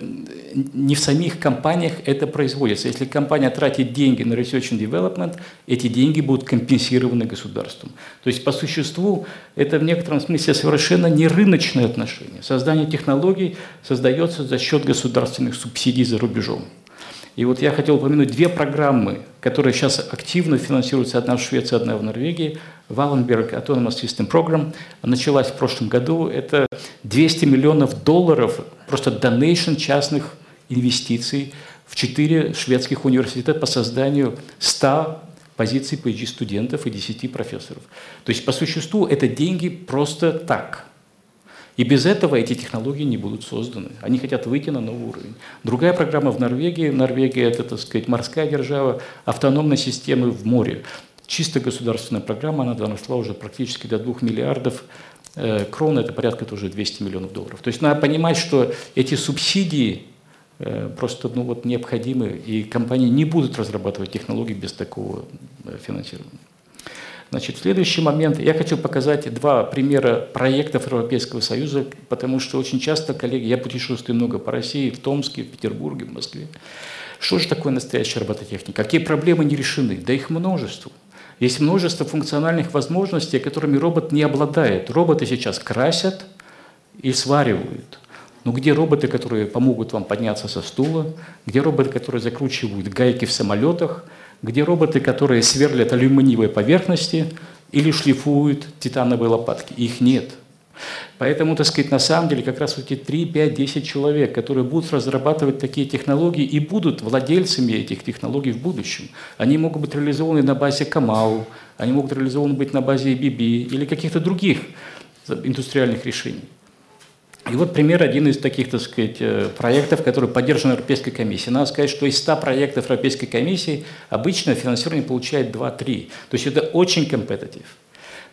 не в самих компаниях это производится. Если компания тратит деньги на research and development, эти деньги будут компенсированы государством. То есть по существу это в некотором смысле совершенно не рыночное отношение. Создание технологий создается за счет государственных субсидий за рубежом. И вот я хотел упомянуть две программы, которые сейчас активно финансируются, одна в Швеции, одна в Норвегии. Wallenberg Autonomous System Program началась в прошлом году. Это 200 миллионов долларов, просто donation частных инвестиций в четыре шведских университета по созданию 100 позиций PhD-студентов и 10 профессоров. То есть по существу это деньги просто так – и без этого эти технологии не будут созданы. Они хотят выйти на новый уровень. Другая программа в Норвегии. Норвегия – это, так сказать, морская держава, автономной системы в море. Чисто государственная программа, она доросла уже практически до 2 миллиардов э, крон, это порядка тоже 200 миллионов долларов. То есть надо понимать, что эти субсидии э, просто ну, вот, необходимы, и компании не будут разрабатывать технологии без такого э, финансирования. Значит, следующий момент. Я хочу показать два примера проектов Европейского Союза, потому что очень часто, коллеги, я путешествую много по России, в Томске, в Петербурге, в Москве. Что же такое настоящая робототехника? Какие проблемы не решены? Да их множество. Есть множество функциональных возможностей, которыми робот не обладает. Роботы сейчас красят и сваривают. Но где роботы, которые помогут вам подняться со стула? Где роботы, которые закручивают гайки в самолетах? где роботы, которые сверлят алюминиевые поверхности или шлифуют титановые лопатки. Их нет. Поэтому, так сказать, на самом деле как раз эти 3, 5, 10 человек, которые будут разрабатывать такие технологии и будут владельцами этих технологий в будущем, они могут быть реализованы на базе Камау, они могут реализованы быть на базе EBB или каких-то других индустриальных решений. И вот пример один из таких, так сказать, э, проектов, который поддержан Европейской комиссией. Надо сказать, что из 100 проектов Европейской комиссии обычно финансирование получает 2-3. То есть это очень компетитив.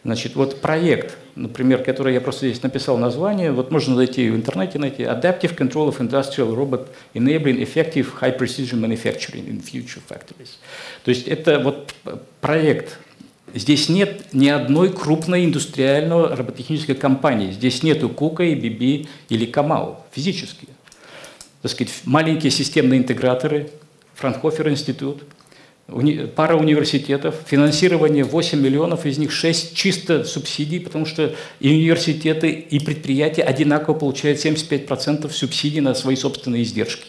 Значит, вот проект, например, который я просто здесь написал название, вот можно зайти в интернете найти Adaptive Control of Industrial Robot Enabling Effective High Precision Manufacturing in Future Factories. То есть это вот проект Здесь нет ни одной крупной индустриальной робототехнической компании. Здесь нету Кука, и Биби или Камау физически. Так сказать, маленькие системные интеграторы, Франкхофер институт, пара университетов, финансирование 8 миллионов, из них 6 чисто субсидий, потому что и университеты, и предприятия одинаково получают 75% субсидий на свои собственные издержки.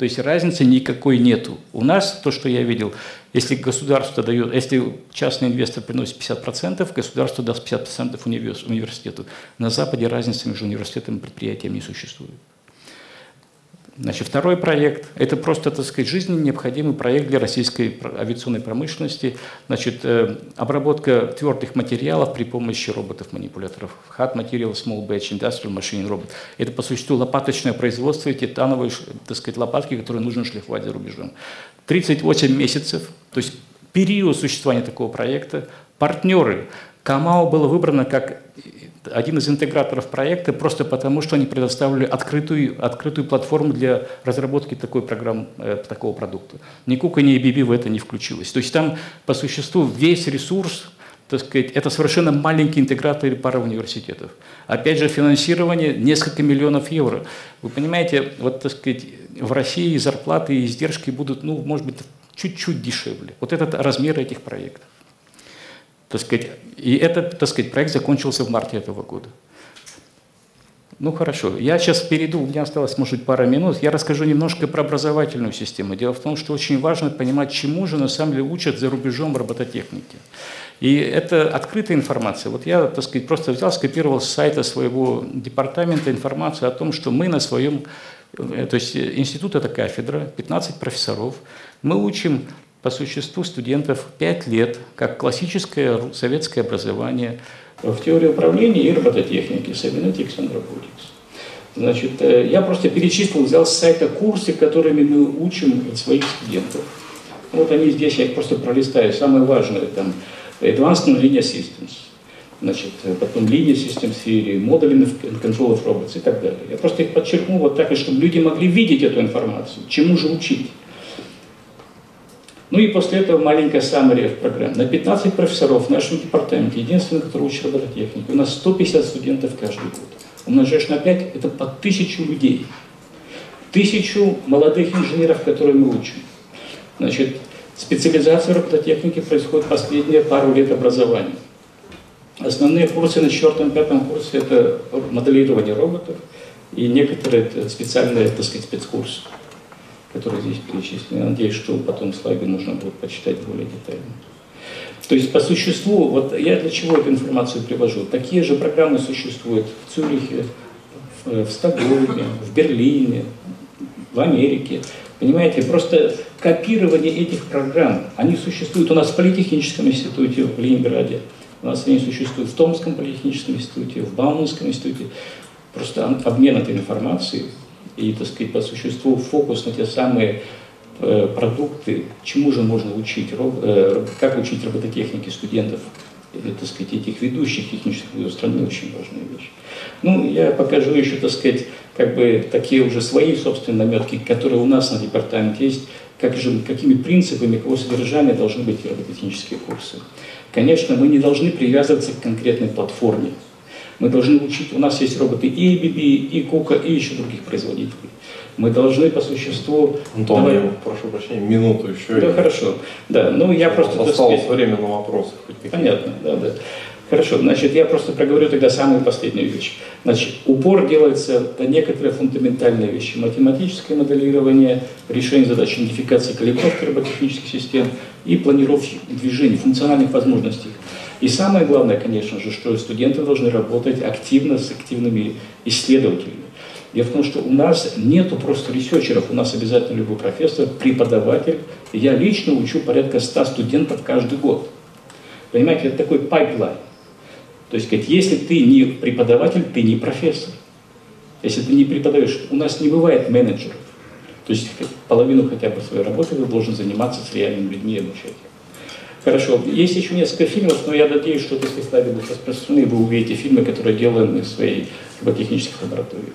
То есть разницы никакой нету. У нас, то, что я видел, если государство дает, если частный инвестор приносит 50%, государство даст 50% университету. На Западе разницы между университетом и предприятием не существует. Значит, второй проект – это просто, так сказать, жизненно необходимый проект для российской авиационной промышленности. Значит, э, обработка твердых материалов при помощи роботов-манипуляторов. Hard Material Small Batch Industrial Machine Robot. Это, по существу, лопаточное производство, титановые, так сказать, лопатки, которые нужно шлифовать за рубежом. 38 месяцев, то есть период существования такого проекта. Партнеры. Камао было выбрано как один из интеграторов проекта просто потому, что они предоставили открытую, открытую платформу для разработки такой программы, э, такого продукта. Ни Кука, ни ABB в это не включилось. То есть там по существу весь ресурс, так сказать, это совершенно маленький интегратор или пара университетов. Опять же, финансирование несколько миллионов евро. Вы понимаете, вот, так сказать, в России зарплаты и издержки будут, ну, может быть, чуть-чуть дешевле. Вот этот размер этих проектов. Так сказать, и этот так сказать, проект закончился в марте этого года. Ну хорошо, я сейчас перейду, у меня осталось, может быть, пара минут, я расскажу немножко про образовательную систему. Дело в том, что очень важно понимать, чему же на самом деле учат за рубежом робототехники. И это открытая информация. Вот я, так сказать, просто взял, скопировал с сайта своего департамента информацию о том, что мы на своем, э, то есть институт это кафедра, 15 профессоров, мы учим по существу студентов 5 лет, как классическое советское образование – в теории управления и робототехники, Cybernetics and Robotics. Значит, э, я просто перечислил, взял с сайта курсы, которыми мы учим своих студентов. Вот они здесь, я их просто пролистаю. Самое важное, там, Advanced Non-Linear Systems, значит, э, потом Linear System Theory, Modeling and Control of Robots и так далее. Я просто их подчеркнул вот так, чтобы люди могли видеть эту информацию, чему же учить. Ну и после этого маленькая саммари в программе. На 15 профессоров в нашем департаменте, единственный, который учит робототехнику, у нас 150 студентов каждый год. Умножаешь на 5, это по тысячу людей. Тысячу молодых инженеров, которые мы учим. Значит, специализация робототехники происходит последние пару лет образования. Основные курсы на четвертом-пятом курсе – это моделирование роботов и некоторые специальные, так сказать, спецкурсы которые здесь перечислены. Надеюсь, что потом слайды можно будет почитать более детально. То есть по существу, вот я для чего эту информацию привожу? Такие же программы существуют в Цюрихе, в Стокгольме, в Берлине, в Америке. Понимаете, просто копирование этих программ, они существуют у нас в Политехническом институте в Ленинграде, у нас они существуют в Томском политехническом институте, в Бауманском институте. Просто обмен этой информацией и, так сказать, по существу фокус на те самые э, продукты, чему же можно учить, э, как учить робототехники студентов, или, так сказать, этих ведущих технических вузов страны, очень важная вещь. Ну, я покажу еще, так сказать, как бы такие уже свои собственные наметки, которые у нас на департаменте есть, как же, какими принципами, какого содержания должны быть робототехнические курсы. Конечно, мы не должны привязываться к конкретной платформе. Мы должны учить, у нас есть роботы и ABB, и Кука, и еще других производителей. Мы должны по существу... Антон, давай... я прошу прощения, минуту еще. Да, хорошо. Да, ну я просто... Осталось сказать... время на вопросы. Понятно, да, да. Хорошо, значит, я просто проговорю тогда самую последнюю вещь. Значит, упор делается на некоторые фундаментальные вещи. Математическое моделирование, решение задач идентификации калибровки роботехнических систем и планировки движений, функциональных возможностей. И самое главное, конечно же, что студенты должны работать активно с активными исследователями. Дело в том, что у нас нету просто ресерчеров, у нас обязательно любой профессор, преподаватель. Я лично учу порядка 100 студентов каждый год. Понимаете, это такой pipeline. То есть, если ты не преподаватель, ты не профессор. Если ты не преподаешь, у нас не бывает менеджеров. То есть половину хотя бы своей работы вы должен заниматься с реальными людьми и обучать. Хорошо. Есть еще несколько фильмов, но я надеюсь, что если слайды будут распространены, вы увидите фильмы, которые делаем из своей роботехнической лаборатории.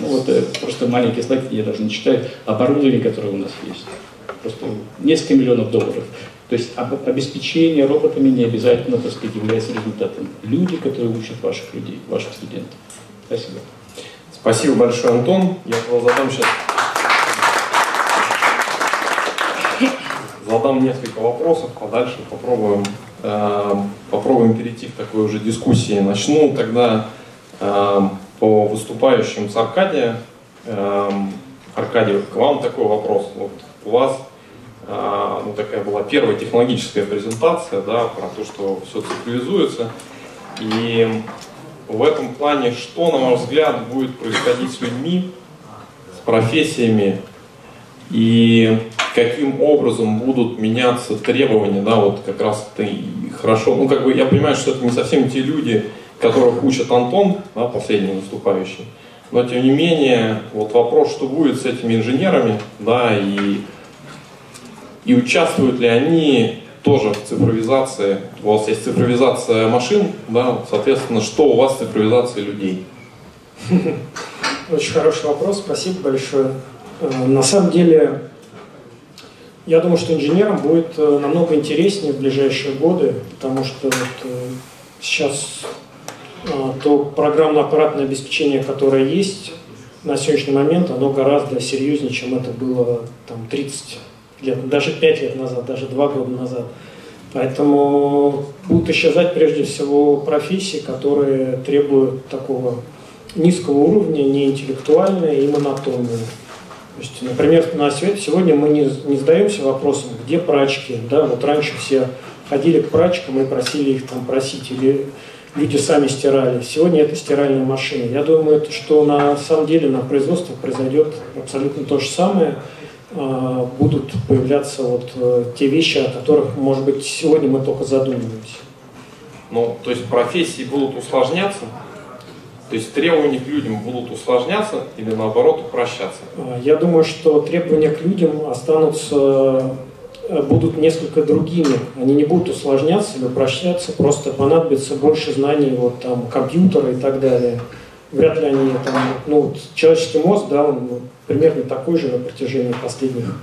Ну вот э, просто маленький слайд, я даже не читаю, оборудование, которое у нас есть. Просто несколько миллионов долларов. То есть обеспечение роботами не обязательно, так сказать, является результатом. Люди, которые учат ваших людей, ваших студентов. Спасибо. Спасибо большое, Антон. Я задам сейчас задам несколько вопросов, а дальше попробуем, э, попробуем перейти к такой уже дискуссии. Начну тогда э, по выступающим с Аркадия. Э, Аркадий, к вам такой вопрос. Вот у вас э, ну, такая была первая технологическая презентация да, про то, что все цифровизуется. И в этом плане, что, на ваш взгляд, будет происходить с людьми, с профессиями и каким образом будут меняться требования, да, вот как раз это хорошо, ну как бы я понимаю, что это не совсем те люди, которых учит Антон, да, последний выступающий, но тем не менее, вот вопрос, что будет с этими инженерами, да, и, и участвуют ли они тоже в цифровизации, у вас есть цифровизация машин, да, соответственно, что у вас цифровизация людей? Очень хороший вопрос, спасибо большое. Э, на самом деле, я думаю, что инженерам будет э, намного интереснее в ближайшие годы, потому что вот э, сейчас то программно-аппаратное обеспечение, которое есть на сегодняшний момент, оно гораздо серьезнее, чем это было там, 30 лет, даже 5 лет назад, даже 2 года назад. Поэтому будут исчезать прежде всего профессии, которые требуют такого низкого уровня, неинтеллектуальные и монотонные. То есть, например, на свет сегодня мы не, не задаемся вопросом, где прачки. Да? Вот раньше все ходили к прачкам и просили их там просить, или люди сами стирали. Сегодня это стиральные машины. Я думаю, что на самом деле на производстве произойдет абсолютно то же самое. А, будут появляться вот э, те вещи, о которых, может быть, сегодня мы только задумываемся. Ну, то есть профессии будут усложняться, то есть требования к людям будут усложняться или наоборот упрощаться? А, я думаю, что требования к людям останутся, э, будут несколько другими. Они не будут усложняться или упрощаться, просто понадобится больше знаний вот, там, компьютера и так далее. Вряд ли они там, ну, человеческий мозг, да, он примерно такой же на протяжении последних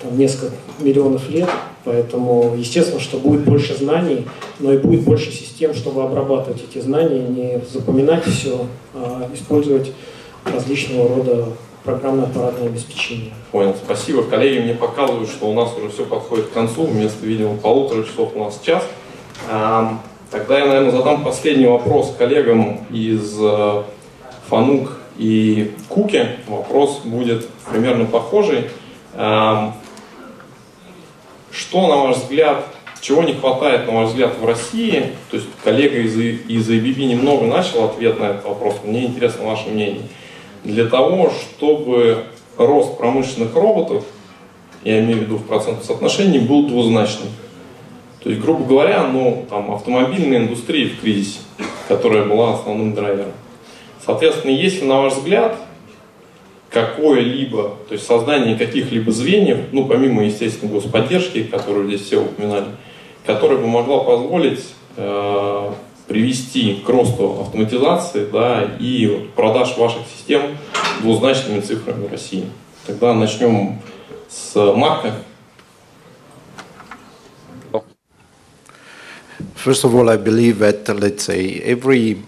там, несколько миллионов лет. Поэтому, естественно, что будет больше знаний, но и будет больше систем, чтобы обрабатывать эти знания, не запоминать все, а использовать различного рода программно-аппаратное обеспечение. Понял, спасибо. Коллеги мне показывают, что у нас уже все подходит к концу. Вместо, видимо, полутора часов у нас час. Тогда я, наверное, задам последний вопрос коллегам из э, Фанук и Куки. Вопрос будет примерно похожий. Что, на ваш взгляд, чего не хватает, на ваш взгляд, в России? То есть коллега из, из ABB немного начал ответ на этот вопрос. Мне интересно ваше мнение. Для того, чтобы рост промышленных роботов, я имею в виду в процентном соотношении, был двузначным. То есть, грубо говоря, ну, там, автомобильная индустрия в кризисе, которая была основным драйвером. Соответственно, если, на ваш взгляд, какое-либо, то есть создание каких-либо звеньев, ну, помимо, естественно, господдержки, которую здесь все упоминали, которая бы могла позволить э, привести к росту автоматизации да, и продаж ваших систем двузначными цифрами в России. Тогда начнем с Марка. First of all, I believe that, let's say, every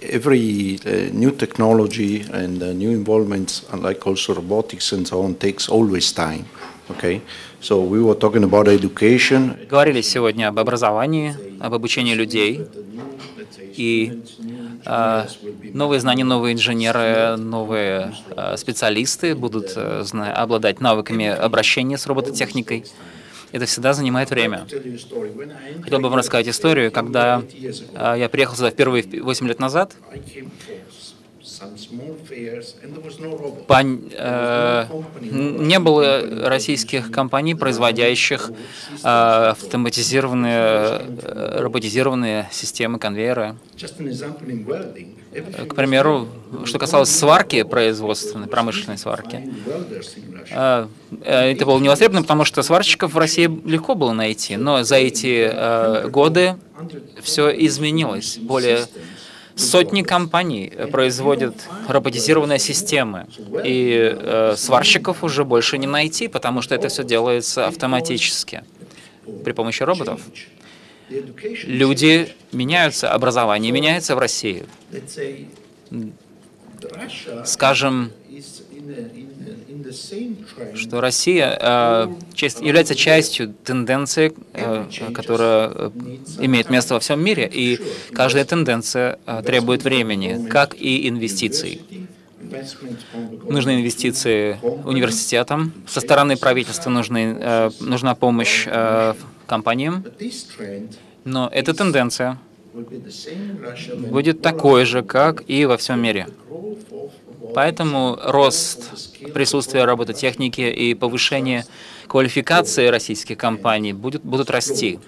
every uh, new technology and uh, new involvements, like also robotics and so on, takes always time. Okay, so we were talking about education. Говорили сегодня об образовании, об обучении людей и э, новые знания, новые инженеры, новые э, специалисты будут э, обладать навыками обращения с робототехникой. Это всегда занимает время. Хотел бы вам рассказать историю, когда э, я приехал сюда впервые 8 лет назад. По, э, не было российских компаний, производящих э, автоматизированные, э, роботизированные системы, конвейеры. К примеру, что касалось сварки производственной, промышленной сварки, э, э, это было невостребовано, потому что сварщиков в России легко было найти, но за эти э, годы все изменилось. Более сотни компаний производят роботизированные системы, и сварщиков уже больше не найти, потому что это все делается автоматически при помощи роботов. Люди меняются, образование меняется в России. Скажем, что Россия э, является частью тенденции, э, которая э, имеет место во всем мире, и каждая тенденция э, требует времени, как и инвестиций. Нужны инвестиции университетам, со стороны правительства нужны, э, нужна помощь э, компаниям, но эта тенденция будет такой же, как и во всем мире. Поэтому рост присутствия робототехники и повышение квалификации российских компаний будет, будут расти.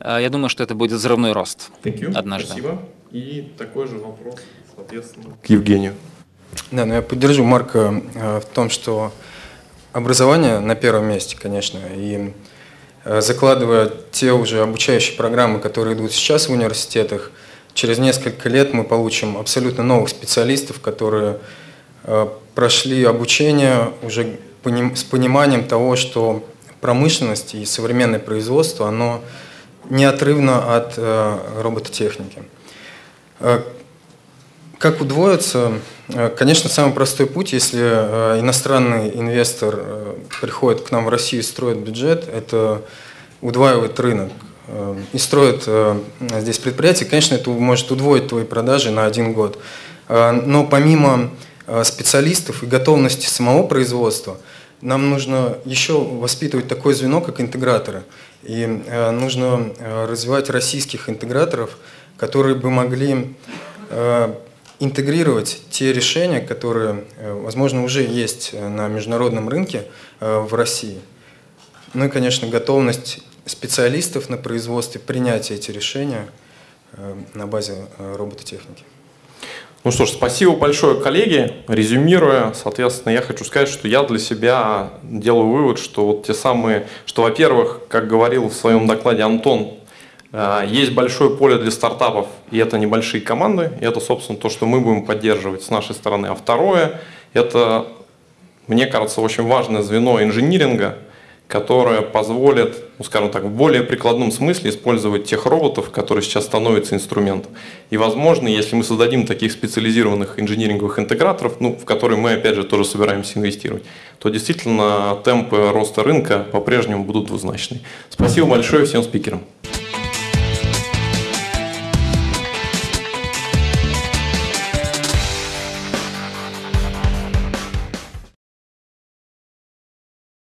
Э, я думаю, что это будет взрывной рост однажды. Спасибо. И такой же вопрос, соответственно, к Евгению. Да, но я поддержу Марка э, в том, что образование на первом месте, конечно, и закладывая те уже обучающие программы, которые идут сейчас в университетах, через несколько лет мы получим абсолютно новых специалистов, которые э, прошли обучение уже с пониманием того, что промышленность и современное производство, оно неотрывно от э, робототехники. Как удвоиться? Конечно, самый простой путь, если иностранный инвестор приходит к нам в Россию и строит бюджет, это удваивает рынок и строит здесь предприятие, конечно, это может удвоить твои продажи на один год. Э, Но помимо э, специалистов и готовности самого производства, нам нужно еще воспитывать такое звено, как интеграторы. И э, нужно э, развивать российских интеграторов, которые бы могли э, интегрировать те решения, которые, э, возможно, уже есть э, на международном рынке э, в России. Ну и, конечно, готовность специалистов на производстве принять эти решения на базе робототехники. Ну что ж, спасибо большое, коллеги. Резюмируя, соответственно, я хочу сказать, что я для себя делаю вывод, что вот те самые, что, во-первых, как говорил в своем докладе Антон, есть большое поле для стартапов, и это небольшие команды, и это, собственно, то, что мы будем поддерживать с нашей стороны. А второе, это, мне кажется, очень важное звено инжиниринга, которое позволит, ну, скажем так, в более прикладном смысле использовать тех роботов, которые сейчас становятся инструментом. И, возможно, если мы создадим таких специализированных инжиниринговых интеграторов, ну, в которые мы, опять же, тоже собираемся инвестировать, то действительно темпы роста рынка по-прежнему будут двузначные. Спасибо большое всем спикерам.